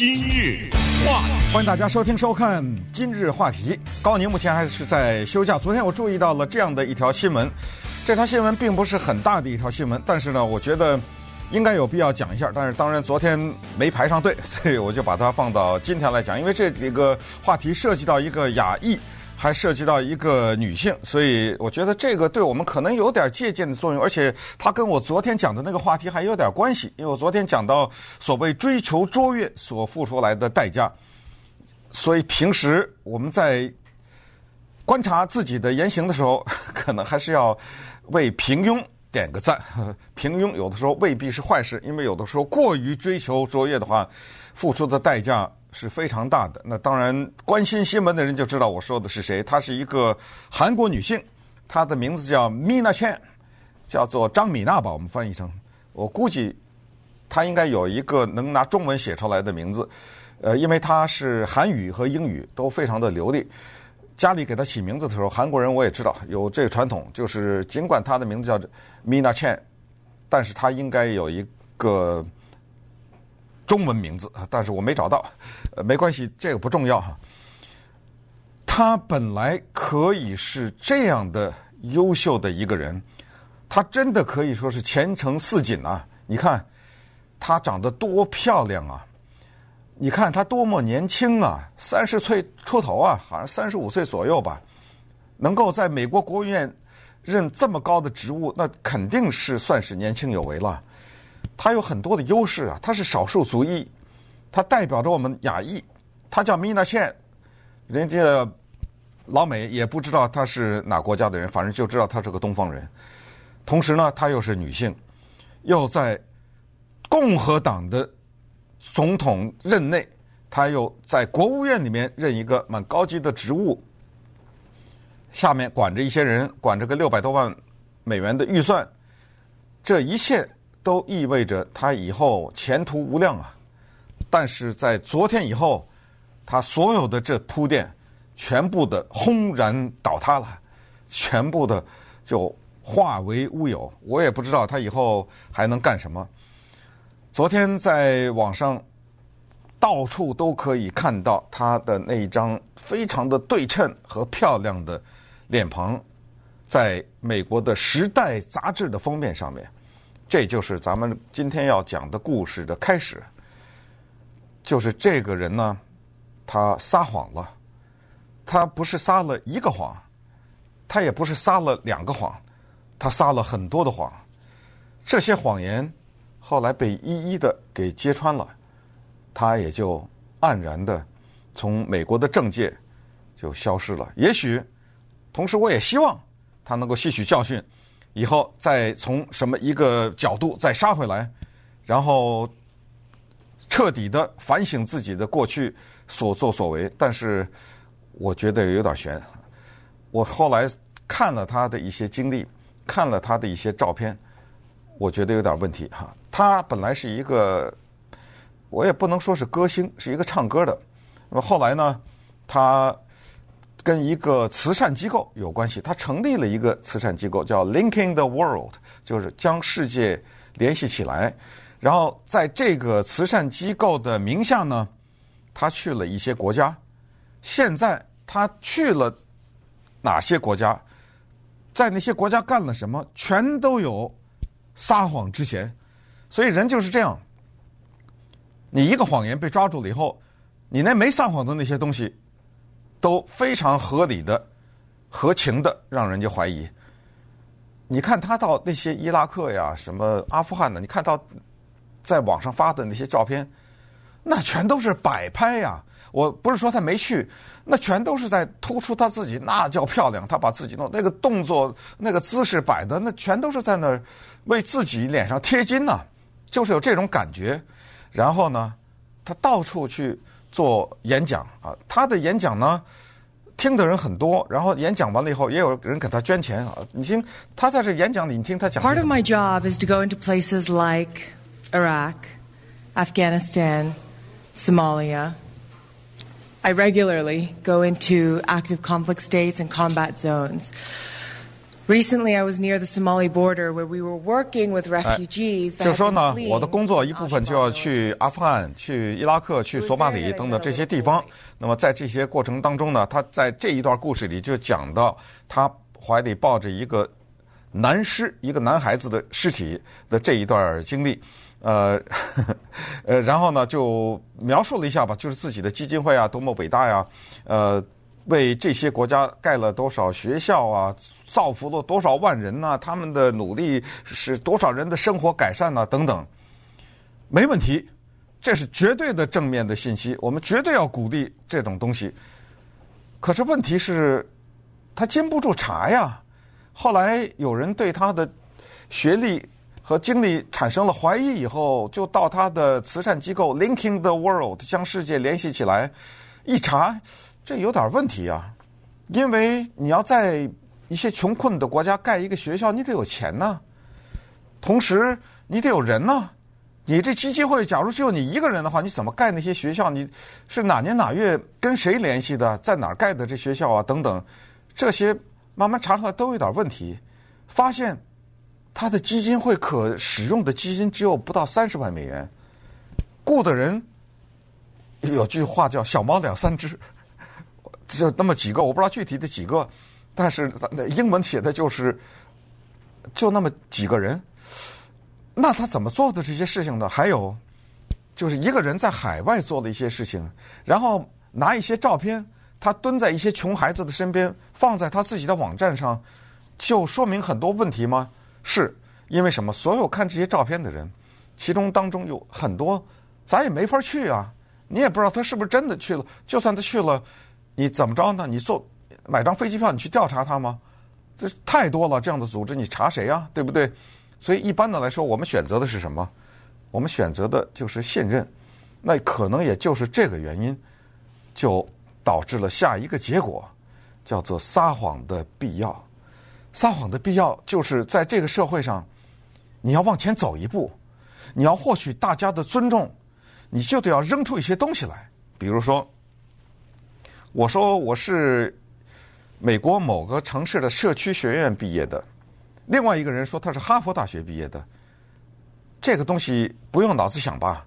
今日话题，欢迎大家收听收看今日话题。高宁目前还是在休假。昨天我注意到了这样的一条新闻，这条新闻并不是很大的一条新闻，但是呢，我觉得应该有必要讲一下。但是当然昨天没排上队，所以我就把它放到今天来讲。因为这几个话题涉及到一个亚裔。还涉及到一个女性，所以我觉得这个对我们可能有点借鉴的作用，而且它跟我昨天讲的那个话题还有点关系。因为我昨天讲到所谓追求卓越所付出来的代价，所以平时我们在观察自己的言行的时候，可能还是要为平庸点个赞。平庸有的时候未必是坏事，因为有的时候过于追求卓越的话，付出的代价。是非常大的。那当然，关心新闻的人就知道我说的是谁。她是一个韩国女性，她的名字叫 Mina Chan，叫做张米娜吧，我们翻译成。我估计她应该有一个能拿中文写出来的名字，呃，因为她是韩语和英语都非常的流利。家里给她起名字的时候，韩国人我也知道有这个传统，就是尽管她的名字叫 Mina Chan，但是她应该有一个。中文名字，但是我没找到，呃，没关系，这个不重要哈。他本来可以是这样的优秀的一个人，他真的可以说是前程似锦啊！你看，他长得多漂亮啊！你看他多么年轻啊，三十岁出头啊，好像三十五岁左右吧，能够在美国国务院任这么高的职务，那肯定是算是年轻有为了。他有很多的优势啊，他是少数族裔，他代表着我们亚裔，他叫 Mina Chan，人家老美也不知道他是哪国家的人，反正就知道他是个东方人。同时呢，他又是女性，又在共和党的总统任内，他又在国务院里面任一个蛮高级的职务，下面管着一些人，管着个六百多万美元的预算，这一切。都意味着他以后前途无量啊！但是在昨天以后，他所有的这铺垫全部的轰然倒塌了，全部的就化为乌有。我也不知道他以后还能干什么。昨天在网上到处都可以看到他的那一张非常的对称和漂亮的脸庞，在美国的《时代》杂志的封面上面。这就是咱们今天要讲的故事的开始。就是这个人呢，他撒谎了。他不是撒了一个谎，他也不是撒了两个谎，他撒了很多的谎。这些谎言后来被一一的给揭穿了，他也就黯然的从美国的政界就消失了。也许，同时我也希望他能够吸取教训。以后再从什么一个角度再杀回来，然后彻底的反省自己的过去所作所为。但是我觉得有点悬。我后来看了他的一些经历，看了他的一些照片，我觉得有点问题哈。他本来是一个，我也不能说是歌星，是一个唱歌的。那么后来呢，他。跟一个慈善机构有关系，他成立了一个慈善机构，叫 Linking the World，就是将世界联系起来。然后在这个慈善机构的名下呢，他去了一些国家。现在他去了哪些国家，在那些国家干了什么，全都有撒谎之嫌。所以人就是这样，你一个谎言被抓住了以后，你那没撒谎的那些东西。都非常合理的、合情的，让人家怀疑。你看他到那些伊拉克呀、什么阿富汗的，你看到在网上发的那些照片，那全都是摆拍呀。我不是说他没去，那全都是在突出他自己，那叫漂亮。他把自己弄那个动作、那个姿势摆的，那全都是在那儿为自己脸上贴金呐，就是有这种感觉。然后呢，他到处去。做演讲啊，他的演讲呢，听的人很多。然后演讲完了以后，也有人给他捐钱啊。你听他在这演讲里，你听他讲。Part of my job is to go into places like Iraq, Afghanistan, Somalia. I regularly go into active conflict states and combat zones. Recently, I was near the Somali border where we were working with refugees. 就说呢，我的工作一部分就要去阿富汗、去伊拉克、去索马里等等这些地方。那么在这些过程当中呢，他在这一段故事里就讲到他怀里抱着一个男尸，一个男孩子的尸体的这一段经历。呃，呃，然后呢，就描述了一下吧，就是自己的基金会啊，多么伟大呀，呃。为这些国家盖了多少学校啊，造福了多少万人呐、他们的努力使多少人的生活改善呐、等等，没问题，这是绝对的正面的信息，我们绝对要鼓励这种东西。可是问题是，他经不住查呀。后来有人对他的学历和经历产生了怀疑以后，就到他的慈善机构 Linking the World 将世界联系起来一查。这有点问题啊，因为你要在一些穷困的国家盖一个学校，你得有钱呐，同时你得有人呐。你这基金会假如只有你一个人的话，你怎么盖那些学校？你是哪年哪月跟谁联系的？在哪儿盖的这学校啊？等等，这些慢慢查出来都有点问题。发现他的基金会可使用的基金只有不到三十万美元，雇的人有句话叫“小猫两三只”。就那么几个，我不知道具体的几个，但是英文写的就是就那么几个人。那他怎么做的这些事情呢？还有就是一个人在海外做的一些事情，然后拿一些照片，他蹲在一些穷孩子的身边，放在他自己的网站上，就说明很多问题吗？是因为什么？所有看这些照片的人，其中当中有很多咱也没法去啊，你也不知道他是不是真的去了，就算他去了。你怎么着呢？你坐买张飞机票，你去调查他吗？这太多了，这样的组织你查谁呀？对不对？所以一般的来说，我们选择的是什么？我们选择的就是信任。那可能也就是这个原因，就导致了下一个结果，叫做撒谎的必要。撒谎的必要就是在这个社会上，你要往前走一步，你要获取大家的尊重，你就得要扔出一些东西来，比如说。我说我是美国某个城市的社区学院毕业的，另外一个人说他是哈佛大学毕业的，这个东西不用脑子想吧？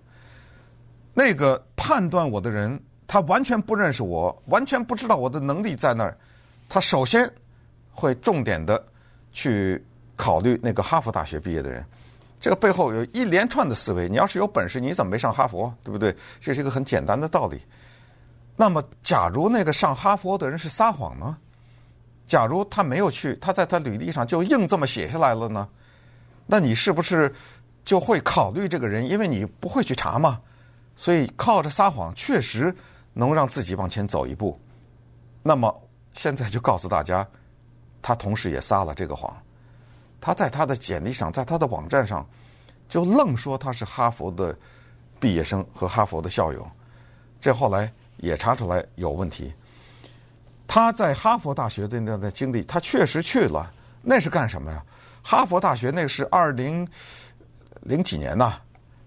那个判断我的人，他完全不认识我，完全不知道我的能力在那儿，他首先会重点的去考虑那个哈佛大学毕业的人，这个背后有一连串的思维。你要是有本事，你怎么没上哈佛？对不对？这是一个很简单的道理。那么，假如那个上哈佛的人是撒谎呢？假如他没有去，他在他履历上就硬这么写下来了呢？那你是不是就会考虑这个人？因为你不会去查嘛，所以靠着撒谎确实能让自己往前走一步。那么现在就告诉大家，他同时也撒了这个谎。他在他的简历上，在他的网站上，就愣说他是哈佛的毕业生和哈佛的校友。这后来。也查出来有问题。他在哈佛大学的那段经历，他确实去了，那是干什么呀？哈佛大学那是二零零几年呐，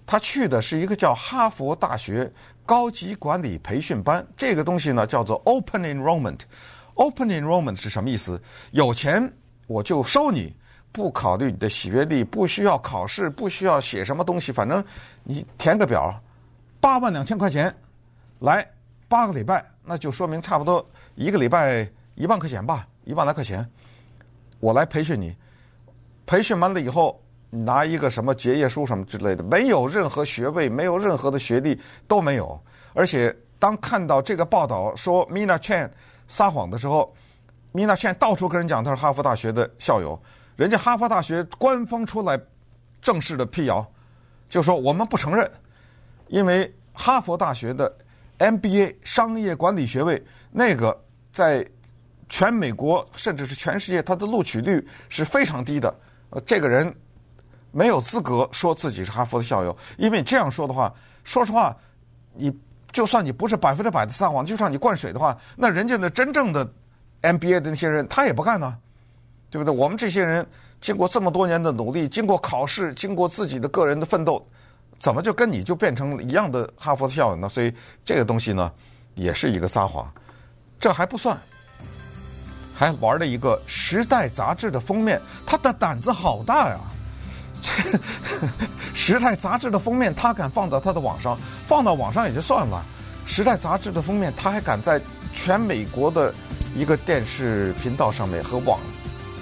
他去的是一个叫哈佛大学高级管理培训班，这个东西呢叫做 Open Enrollment。Open Enrollment 是什么意思？有钱我就收你，不考虑你的学历，不需要考试，不需要写什么东西，反正你填个表，八万两千块钱来。八个礼拜，那就说明差不多一个礼拜一万块钱吧，一万来块钱，我来培训你。培训完了以后，拿一个什么结业书什么之类的，没有任何学位，没有任何的学历都没有。而且当看到这个报道说 Mina Chan 撒谎的时候，Mina Chan 到处跟人讲他是哈佛大学的校友，人家哈佛大学官方出来正式的辟谣，就说我们不承认，因为哈佛大学的。MBA 商业管理学位，那个在全美国甚至是全世界，它的录取率是非常低的。呃，这个人没有资格说自己是哈佛的校友，因为这样说的话，说实话，你就算你不是百分之百的撒谎，就算你灌水的话，那人家的真正的 MBA 的那些人，他也不干呢，对不对？我们这些人经过这么多年的努力，经过考试，经过自己的个人的奋斗。怎么就跟你就变成一样的哈佛的校友呢？所以这个东西呢，也是一个撒谎。这还不算，还玩了一个《时代》杂志的封面，他的胆子好大呀！《时代》杂志的封面，他敢放到他的网上，放到网上也就算了，《时代》杂志的封面，他还敢在全美国的一个电视频道上面和网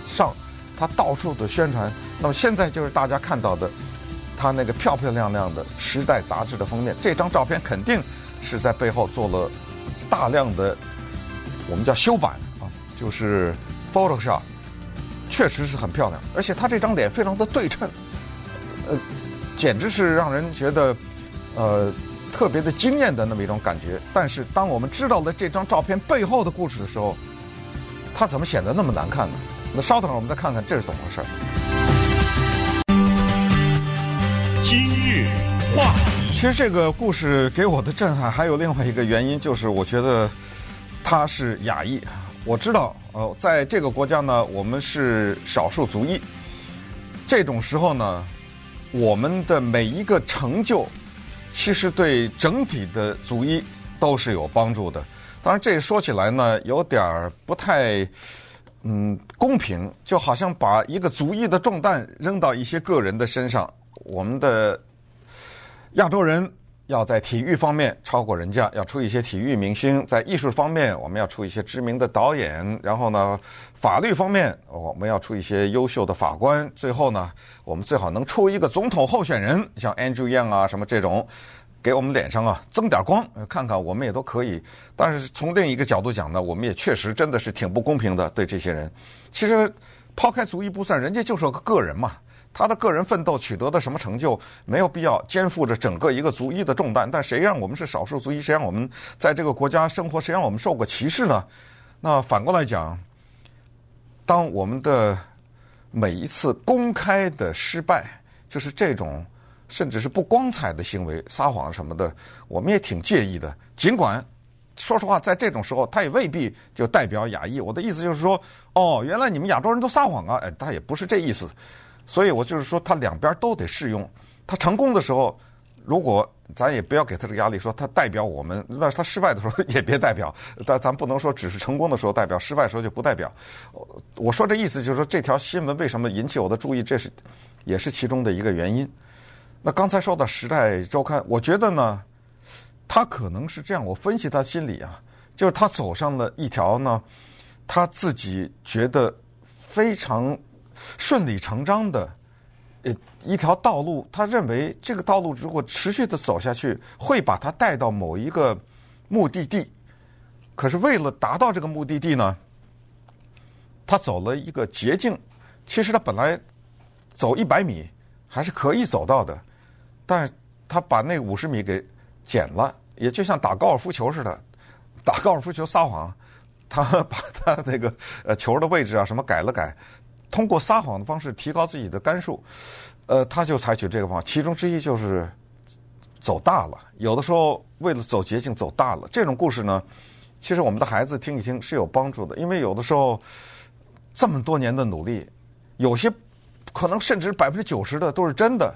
上，他到处的宣传。那么现在就是大家看到的，他那个漂漂亮亮的《时代》杂志的封面，这张照片肯定是在背后做了大量的我们叫修版啊，就是 Photoshop，确实是很漂亮，而且他这张脸非常的对称。呃，简直是让人觉得，呃，特别的惊艳的那么一种感觉。但是，当我们知道了这张照片背后的故事的时候，他怎么显得那么难看呢？那稍等，我们再看看这是怎么回事今日话题，其实这个故事给我的震撼还有另外一个原因，就是我觉得他是亚裔。我知道，呃，在这个国家呢，我们是少数族裔。这种时候呢。我们的每一个成就，其实对整体的族裔都是有帮助的。当然，这说起来呢，有点儿不太嗯公平，就好像把一个族裔的重担扔到一些个人的身上。我们的亚洲人。要在体育方面超过人家，要出一些体育明星；在艺术方面，我们要出一些知名的导演。然后呢，法律方面，我们要出一些优秀的法官。最后呢，我们最好能出一个总统候选人，像 Andrew Yang 啊什么这种，给我们脸上啊增点光，看看我们也都可以。但是从另一个角度讲呢，我们也确实真的是挺不公平的，对这些人。其实抛开族裔不算，人家就是个个人嘛。他的个人奋斗取得的什么成就，没有必要肩负着整个一个族裔的重担。但谁让我们是少数族裔？谁让我们在这个国家生活？谁让我们受过歧视呢？那反过来讲，当我们的每一次公开的失败，就是这种甚至是不光彩的行为、撒谎什么的，我们也挺介意的。尽管说实话，在这种时候，他也未必就代表亚裔。我的意思就是说，哦，原来你们亚洲人都撒谎啊？哎，他也不是这意思。所以我就是说，他两边都得适用。他成功的时候，如果咱也不要给他这个压力，说他代表我们；那他失败的时候也别代表。但咱不能说只是成功的时候代表，失败的时候就不代表。我说这意思就是说，这条新闻为什么引起我的注意，这是也是其中的一个原因。那刚才说到《时代周刊》，我觉得呢，他可能是这样。我分析他心理啊，就是他走上了一条呢，他自己觉得非常。顺理成章的，呃，一条道路，他认为这个道路如果持续的走下去，会把他带到某一个目的地。可是为了达到这个目的地呢，他走了一个捷径。其实他本来走一百米还是可以走到的，但是他把那五十米给减了，也就像打高尔夫球似的，打高尔夫球撒谎，他把他那个呃球的位置啊什么改了改。通过撒谎的方式提高自己的杆数，呃，他就采取这个方法。其中之一就是走大了。有的时候为了走捷径走大了，这种故事呢，其实我们的孩子听一听是有帮助的。因为有的时候这么多年的努力，有些可能甚至百分之九十的都是真的，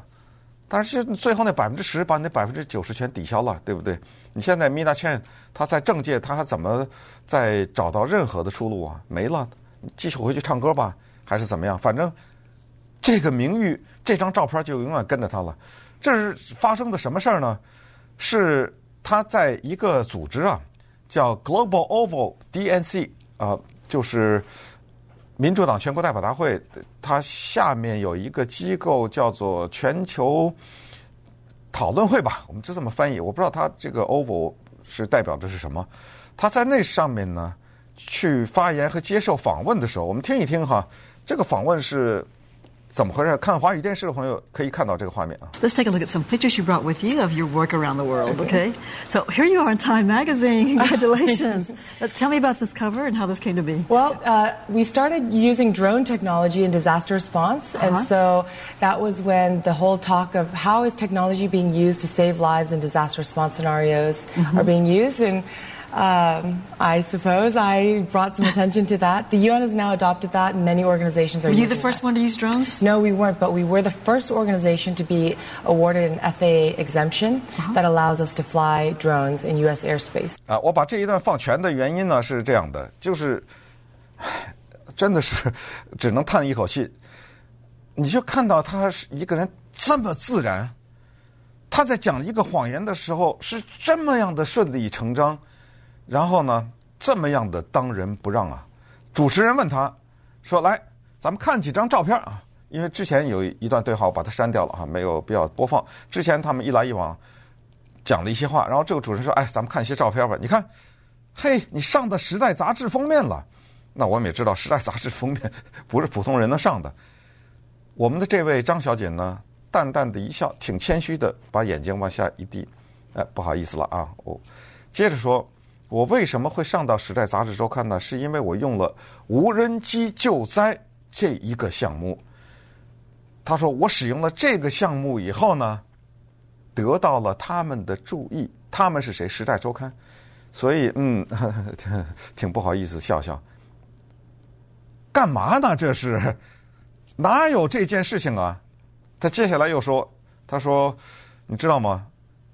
但是最后那百分之十把那百分之九十全抵消了，对不对？你现在 Mina Chan 他在政界，他还怎么再找到任何的出路啊？没了，继续回去唱歌吧。还是怎么样？反正这个名誉，这张照片就永远跟着他了。这是发生的什么事儿呢？是他在一个组织啊，叫 Global Oval DNC 啊，就是民主党全国代表大会，它下面有一个机构叫做全球讨论会吧，我们就这么翻译。我不知道他这个 Oval 是代表的是什么。他在那上面呢，去发言和接受访问的时候，我们听一听哈。这个访问是怎么回事？看华语电视的朋友可以看到这个画面啊。Let's take a look at some pictures you brought with you of your work around the world. Okay, so here you are in Time Magazine. Congratulations. Let's tell me about this cover and how this came to be. Well, uh, we started using drone technology in disaster response, uh-huh. and so that was when the whole talk of how is technology being used to save lives in disaster response scenarios mm-hmm. are being used and. Um, I suppose I brought some attention to that. The UN has now adopted that, and many organizations are. Were you the first that. one to use drones? No, we weren't, but we were the first organization to be awarded an FAA exemption uh-huh. that allows us to fly drones in U.S. airspace. 啊，我把这一段放全的原因呢是这样的，就是 真的是只能叹一口气。你就看到他是一个人这么自然，他在讲一个谎言的时候是这么样的顺理成章， 然后呢，这么样的当仁不让啊！主持人问他说：“来，咱们看几张照片啊？因为之前有一段对话，我把它删掉了哈，没有必要播放。之前他们一来一往讲了一些话，然后这个主持人说：‘哎，咱们看一些照片吧。’你看，嘿，你上的《时代》杂志封面了。那我们也知道，《时代》杂志封面不是普通人能上的。”我们的这位张小姐呢，淡淡的一笑，挺谦虚的，把眼睛往下一低，哎，不好意思了啊，我接着说，我为什么会上到《时代》杂志周刊呢？是因为我用了无人机救灾这一个项目。他说我使用了这个项目以后呢，得到了他们的注意。他们是谁？《时代周刊》。所以嗯，挺不好意思，笑笑。干嘛呢？这是。哪有这件事情啊？他接下来又说：“他说，你知道吗？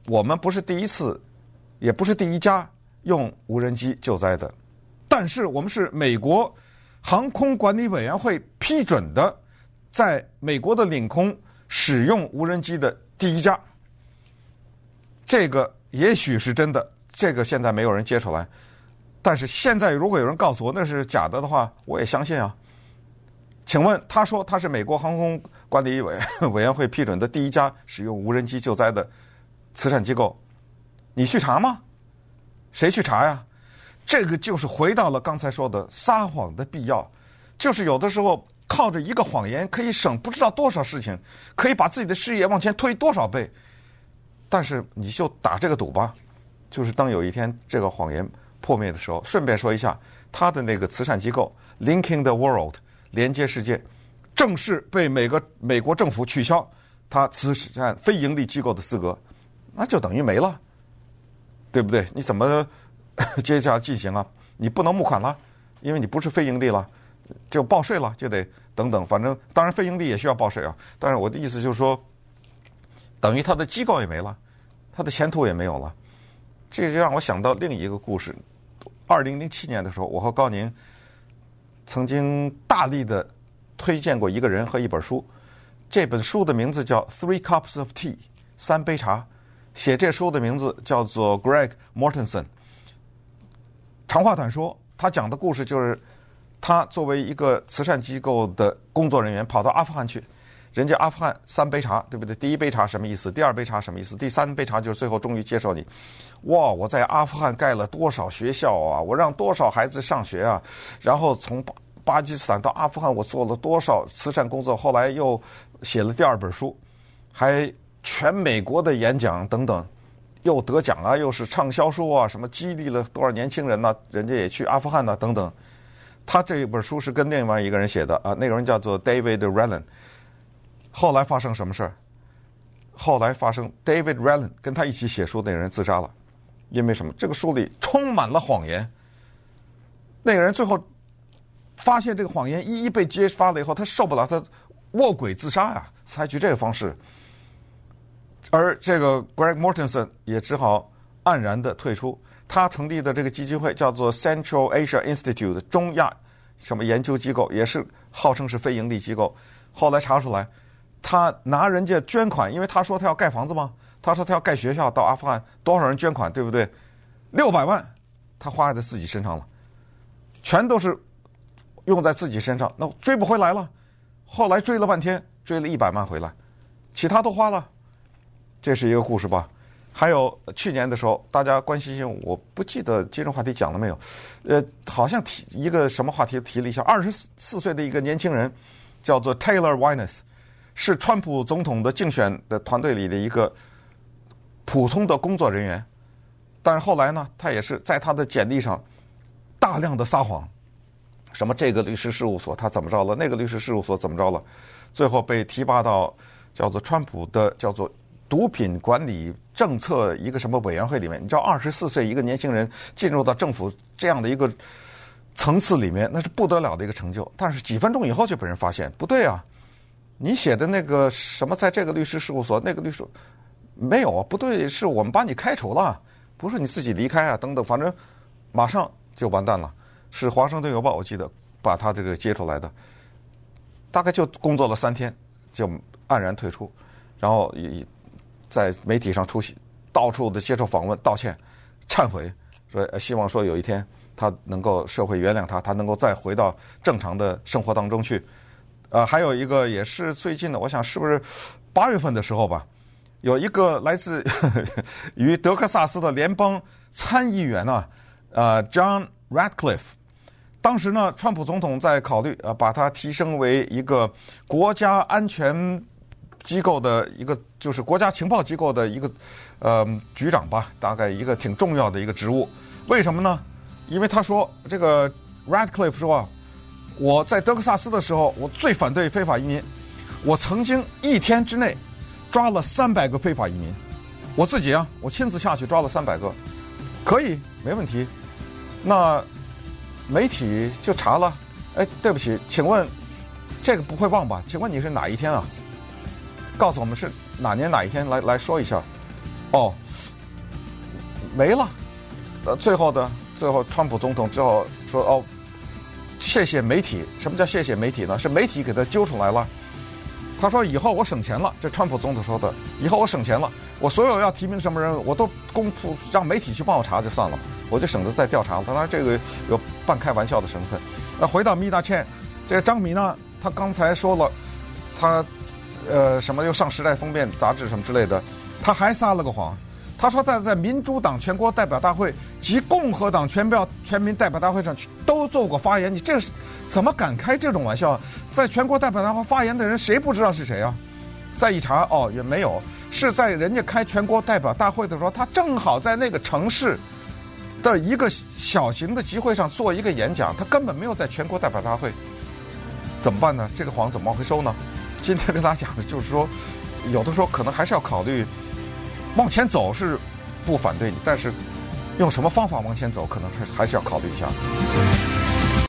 我们不是第一次，也不是第一家用无人机救灾的，但是我们是美国航空管理委员会批准的，在美国的领空使用无人机的第一家。这个也许是真的，这个现在没有人接出来。但是现在如果有人告诉我那是假的的话，我也相信啊。”请问，他说他是美国航空管理委委员会批准的第一家使用无人机救灾的慈善机构，你去查吗？谁去查呀？这个就是回到了刚才说的撒谎的必要，就是有的时候靠着一个谎言可以省不知道多少事情，可以把自己的事业往前推多少倍，但是你就打这个赌吧，就是当有一天这个谎言破灭的时候，顺便说一下，他的那个慈善机构 Linking the World。连接世界，正式被每个美国政府取消他慈善非盈利机构的资格，那就等于没了，对不对？你怎么 接下来进行啊？你不能募款了，因为你不是非盈利了，就报税了，就得等等。反正当然非盈利也需要报税啊。但是我的意思就是说，等于他的机构也没了，他的前途也没有了。这就让我想到另一个故事。二零零七年的时候，我和高宁。曾经大力的推荐过一个人和一本书，这本书的名字叫《Three Cups of Tea》，三杯茶。写这书的名字叫做 Greg Mortenson。长话短说，他讲的故事就是他作为一个慈善机构的工作人员，跑到阿富汗去。人家阿富汗三杯茶，对不对？第一杯茶什么意思？第二杯茶什么意思？第三杯茶就是最后终于接受你。哇！我在阿富汗盖了多少学校啊！我让多少孩子上学啊！然后从巴巴基斯坦到阿富汗，我做了多少慈善工作？后来又写了第二本书，还全美国的演讲等等，又得奖啊，又是畅销书啊，什么激励了多少年轻人呢、啊？人家也去阿富汗呢、啊，等等。他这一本书是跟另外一个人写的啊，那个人叫做 David Relin。后来发生什么事儿？后来发生，David Relin 跟他一起写书那个人自杀了，因为什么？这个书里充满了谎言。那个人最后发现这个谎言一一被揭发了以后，他受不了，他卧轨自杀呀，采取这个方式。而这个 Greg Mortenson 也只好黯然的退出。他成立的这个基金会叫做 Central Asia Institute 中亚什么研究机构，也是号称是非盈利机构。后来查出来。他拿人家捐款，因为他说他要盖房子嘛，他说他要盖学校，到阿富汗多少人捐款，对不对？六百万，他花在自己身上了，全都是用在自己身上，那追不回来了。后来追了半天，追了一百万回来，其他都花了。这是一个故事吧？还有去年的时候，大家关心，我不记得今日话题讲了没有？呃，好像提一个什么话题提了一下，二十四岁的一个年轻人，叫做 Taylor Weines。是川普总统的竞选的团队里的一个普通的工作人员，但是后来呢，他也是在他的简历上大量的撒谎，什么这个律师事务所他怎么着了，那个律师事务所怎么着了，最后被提拔到叫做川普的叫做毒品管理政策一个什么委员会里面。你知道，二十四岁一个年轻人进入到政府这样的一个层次里面，那是不得了的一个成就。但是几分钟以后就被人发现，不对啊。你写的那个什么，在这个律师事务所，那个律师没有啊？不对，是我们把你开除了，不是你自己离开啊？等等，反正马上就完蛋了。是《华盛顿邮报》，我记得把他这个接出来的，大概就工作了三天，就黯然退出，然后以在媒体上出席，到处的接受访问，道歉、忏悔，说希望说有一天他能够社会原谅他，他能够再回到正常的生活当中去。呃，还有一个也是最近的，我想是不是八月份的时候吧，有一个来自呵呵于德克萨斯的联邦参议员啊，呃，John Ratcliffe，当时呢，川普总统在考虑呃把他提升为一个国家安全机构的一个，就是国家情报机构的一个呃局长吧，大概一个挺重要的一个职务。为什么呢？因为他说这个 Radcliffe 说啊。我在德克萨斯的时候，我最反对非法移民。我曾经一天之内抓了三百个非法移民，我自己啊，我亲自下去抓了三百个，可以，没问题。那媒体就查了，哎，对不起，请问这个不会忘吧？请问你是哪一天啊？告诉我们是哪年哪一天来来说一下。哦，没了。呃，最后的最后，川普总统之后说哦。谢谢媒体。什么叫谢谢媒体呢？是媒体给他揪出来了。他说：“以后我省钱了。”这川普总统说的。以后我省钱了，我所有要提名什么人，我都公布让媒体去帮我查就算了，我就省得再调查了。当然，这个有半开玩笑的成分。那回到米大倩，这个张米呢，他刚才说了，他呃什么又上《时代》封面杂志什么之类的，他还撒了个谎。他说在在民主党全国代表大会及共和党全票全民代表大会上都做过发言，你这是怎么敢开这种玩笑？在全国代表大会发言的人谁不知道是谁啊？再一查哦，也没有，是在人家开全国代表大会的时候，他正好在那个城市的一个小型的集会上做一个演讲，他根本没有在全国代表大会。怎么办呢？这个谎怎么回收呢？今天跟大家讲的就是说，有的时候可能还是要考虑。往前走是不反对你，但是用什么方法往前走，可能还还是要考虑一下。